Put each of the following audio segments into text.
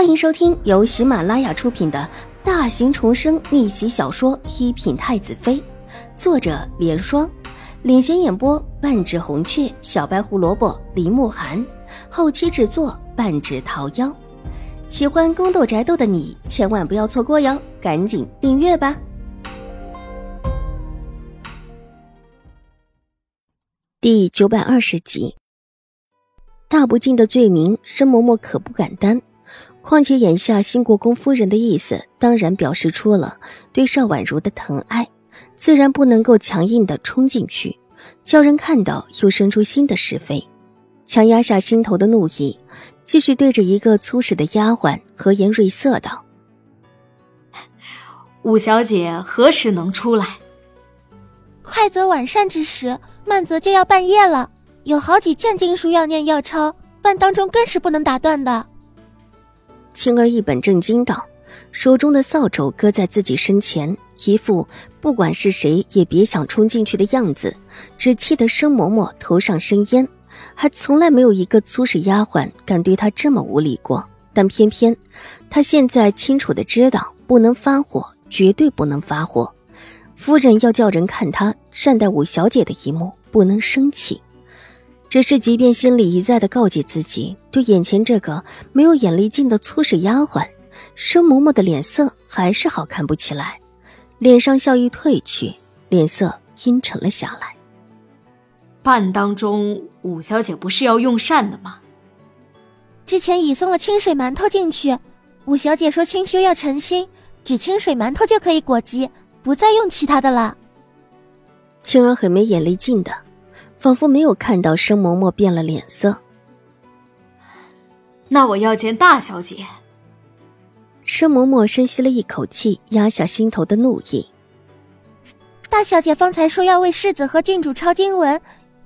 欢迎收听由喜马拉雅出品的大型重生逆袭小说《一品太子妃》，作者：莲霜，领衔演播：半指红雀、小白胡萝卜、林慕寒，后期制作：半指桃夭。喜欢宫斗宅斗的你千万不要错过哟，赶紧订阅吧！第九百二十集，大不敬的罪名，申嬷嬷可不敢担。况且眼下新国公夫人的意思，当然表示出了对邵婉如的疼爱，自然不能够强硬的冲进去，叫人看到又生出新的是非，强压下心头的怒意，继续对着一个粗使的丫鬟和颜悦色道：“五小姐何时能出来？快则晚膳之时，慢则就要半夜了。有好几件经书要念要抄，半当中更是不能打断的。”青儿一本正经道，手中的扫帚搁在自己身前，一副不管是谁也别想冲进去的样子，只气得生嬷嬷头上生烟，还从来没有一个粗使丫鬟敢对她这么无礼过。但偏偏她现在清楚的知道，不能发火，绝对不能发火。夫人要叫人看她善待五小姐的一幕，不能生气。只是，即便心里一再的告诫自己，对眼前这个没有眼力劲的粗使丫鬟，生嬷嬷的脸色还是好看不起来，脸上笑意褪去，脸色阴沉了下来。半当中，五小姐不是要用膳的吗？之前已送了清水馒头进去，五小姐说清修要诚心，只清水馒头就可以裹饥，不再用其他的了。青儿很没眼力劲的。仿佛没有看到生嬷嬷变了脸色。那我要见大小姐。生嬷嬷深吸了一口气，压下心头的怒意。大小姐方才说要为世子和郡主抄经文，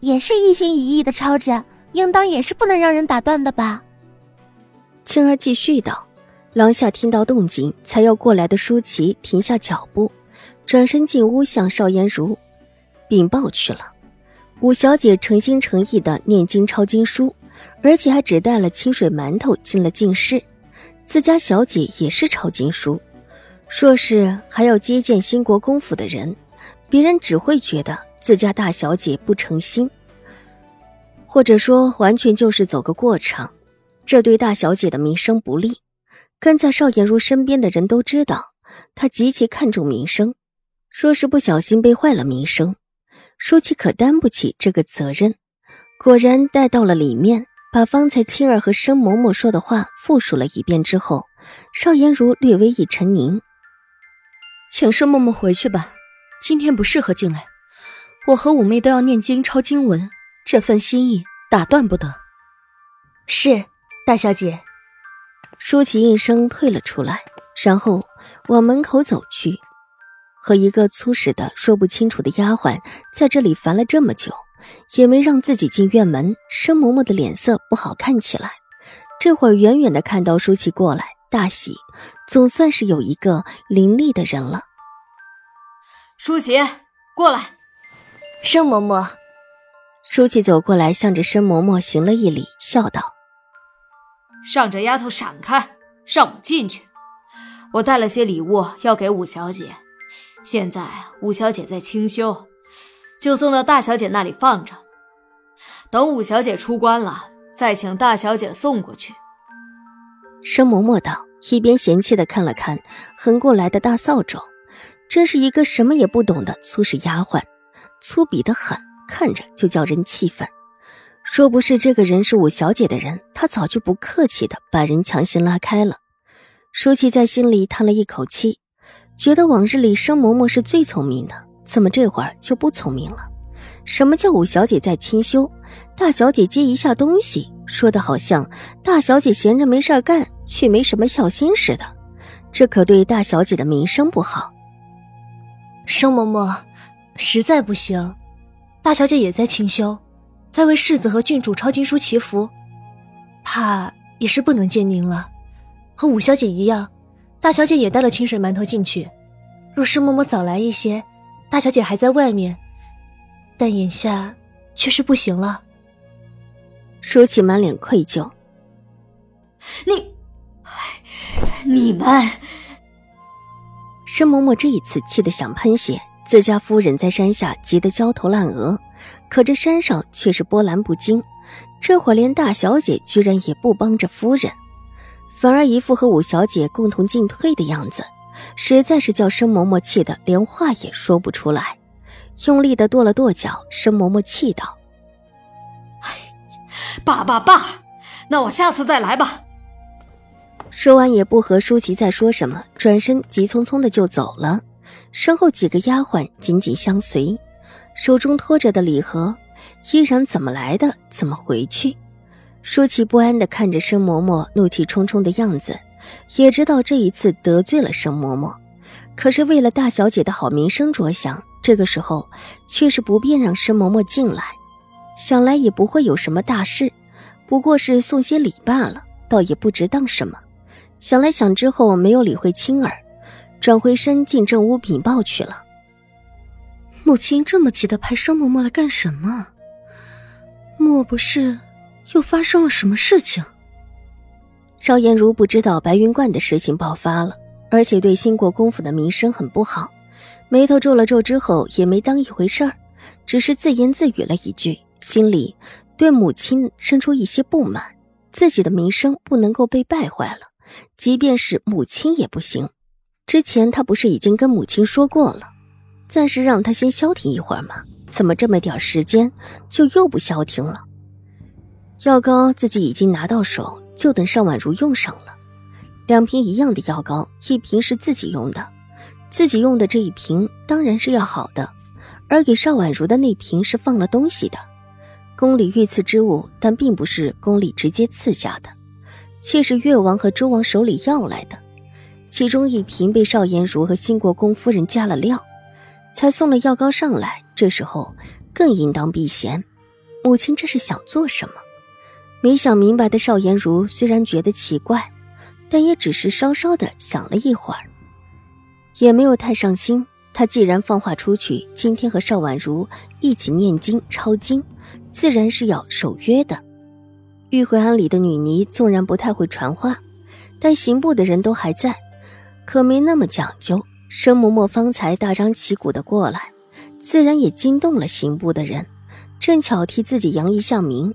也是一心一意的抄着，应当也是不能让人打断的吧？青儿继续道。廊下听到动静，才要过来的舒淇停下脚步，转身进屋向邵颜如禀报去了。五小姐诚心诚意的念经抄经书，而且还只带了清水馒头进了进室。自家小姐也是抄经书，若是还要接见新国公府的人，别人只会觉得自家大小姐不诚心，或者说完全就是走个过场，这对大小姐的名声不利。跟在邵颜如身边的人都知道，她极其看重名声，若是不小心被坏了名声。舒淇可担不起这个责任，果然带到了里面，把方才青儿和生嬷嬷说的话复述了一遍之后，邵颜如略微一沉凝，请生嬷嬷回去吧，今天不适合进来。我和五妹都要念经抄经文，这份心意打断不得。是大小姐。舒淇应声退了出来，然后往门口走去。和一个粗使的说不清楚的丫鬟在这里烦了这么久，也没让自己进院门。申嬷嬷的脸色不好看起来。这会儿远远的看到舒淇过来，大喜，总算是有一个伶俐的人了。舒淇，过来。申嬷嬷。舒淇走过来，向着申嬷嬷行了一礼，笑道：“让这丫头闪开，让我进去。我带了些礼物要给五小姐。”现在五小姐在清修，就送到大小姐那里放着。等五小姐出关了，再请大小姐送过去。申嬷嬷道，一边嫌弃的看了看横过来的大扫帚，真是一个什么也不懂的粗使丫鬟，粗鄙的很，看着就叫人气愤。若不是这个人是五小姐的人，她早就不客气的把人强行拉开了。舒淇在心里叹了一口气。觉得往日里生嬷嬷是最聪明的，怎么这会儿就不聪明了？什么叫五小姐在清修，大小姐接一下东西，说的好像大小姐闲着没事干，却没什么孝心似的，这可对大小姐的名声不好。生嬷嬷，实在不行，大小姐也在清修，在为世子和郡主抄经书祈福，怕也是不能见您了，和五小姐一样。大小姐也带了清水馒头进去。若是嬷嬷早来一些，大小姐还在外面，但眼下却是不行了。舒淇满脸愧疚：“你，你们！申嬷嬷这一次气得想喷血，自家夫人在山下急得焦头烂额，可这山上却是波澜不惊。这会儿连大小姐居然也不帮着夫人，反而一副和五小姐共同进退的样子，实在是叫申嬷嬷气得连话也说不出来，用力的跺了跺脚。申嬷嬷气道：“哎，罢罢罢，那我下次再来吧。”说完也不和舒淇再说什么，转身急匆匆的就走了，身后几个丫鬟紧紧相随，手中托着的礼盒。依然怎么来的怎么回去，舒淇不安地看着申嬷嬷怒气冲冲的样子，也知道这一次得罪了申嬷嬷，可是为了大小姐的好名声着想，这个时候却是不便让申嬷嬷进来。想来也不会有什么大事，不过是送些礼罢了，倒也不值当什么。想来想之后，没有理会青儿，转回身进正屋禀报去了。母亲这么急的派申嬷嬷来干什么？莫不是又发生了什么事情？邵颜如不知道白云观的事情爆发了，而且对兴国公府的名声很不好，眉头皱了皱之后也没当一回事儿，只是自言自语了一句，心里对母亲生出一些不满，自己的名声不能够被败坏了，即便是母亲也不行。之前他不是已经跟母亲说过了，暂时让他先消停一会儿吗？怎么这么点时间就又不消停了？药膏自己已经拿到手，就等邵婉如用上了。两瓶一样的药膏，一瓶是自己用的，自己用的这一瓶当然是要好的，而给邵婉如的那瓶是放了东西的，宫里御赐之物，但并不是宫里直接赐下的，却是越王和周王手里要来的。其中一瓶被邵颜如和新国公夫人加了料。才送了药膏上来，这时候更应当避嫌。母亲这是想做什么？没想明白的邵颜如虽然觉得奇怪，但也只是稍稍的想了一会儿，也没有太上心。他既然放话出去，今天和邵婉如一起念经抄经，自然是要守约的。玉回庵里的女尼纵然不太会传话，但刑部的人都还在，可没那么讲究。申嬷嬷方才大张旗鼓的过来，自然也惊动了刑部的人，正巧替自己扬一下名，